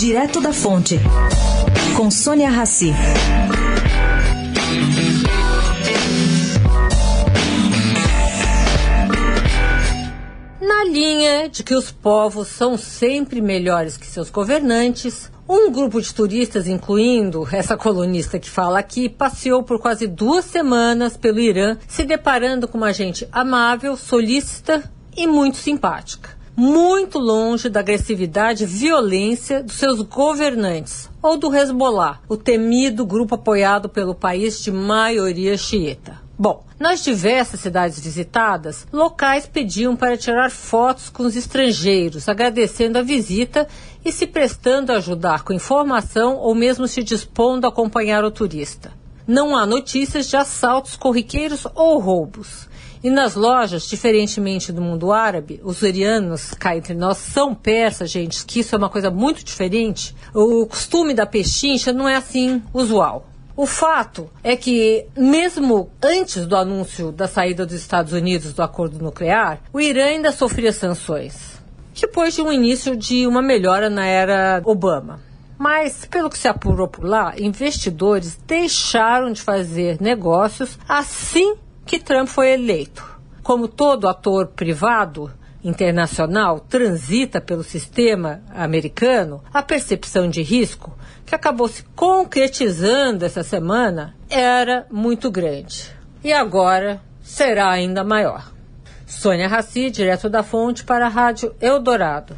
Direto da Fonte, com Sônia Rassi. Na linha de que os povos são sempre melhores que seus governantes, um grupo de turistas, incluindo essa colunista que fala aqui, passeou por quase duas semanas pelo Irã, se deparando com uma gente amável, solícita e muito simpática. Muito longe da agressividade e violência dos seus governantes, ou do Hezbollah, o temido grupo apoiado pelo país de maioria xiita. Bom, nas diversas cidades visitadas, locais pediam para tirar fotos com os estrangeiros, agradecendo a visita e se prestando a ajudar com informação ou mesmo se dispondo a acompanhar o turista. Não há notícias de assaltos corriqueiros ou roubos. E nas lojas, diferentemente do mundo árabe, os irianos, cá entre nós, são persas, gente, que isso é uma coisa muito diferente. O costume da pechincha não é assim usual. O fato é que, mesmo antes do anúncio da saída dos Estados Unidos do acordo nuclear, o Irã ainda sofria sanções, depois de um início de uma melhora na era Obama. Mas, pelo que se apurou por lá, investidores deixaram de fazer negócios assim que Trump foi eleito. Como todo ator privado, internacional transita pelo sistema americano, a percepção de risco, que acabou se concretizando essa semana, era muito grande. E agora será ainda maior. Sônia Raci, direto da fonte para a Rádio Eldorado.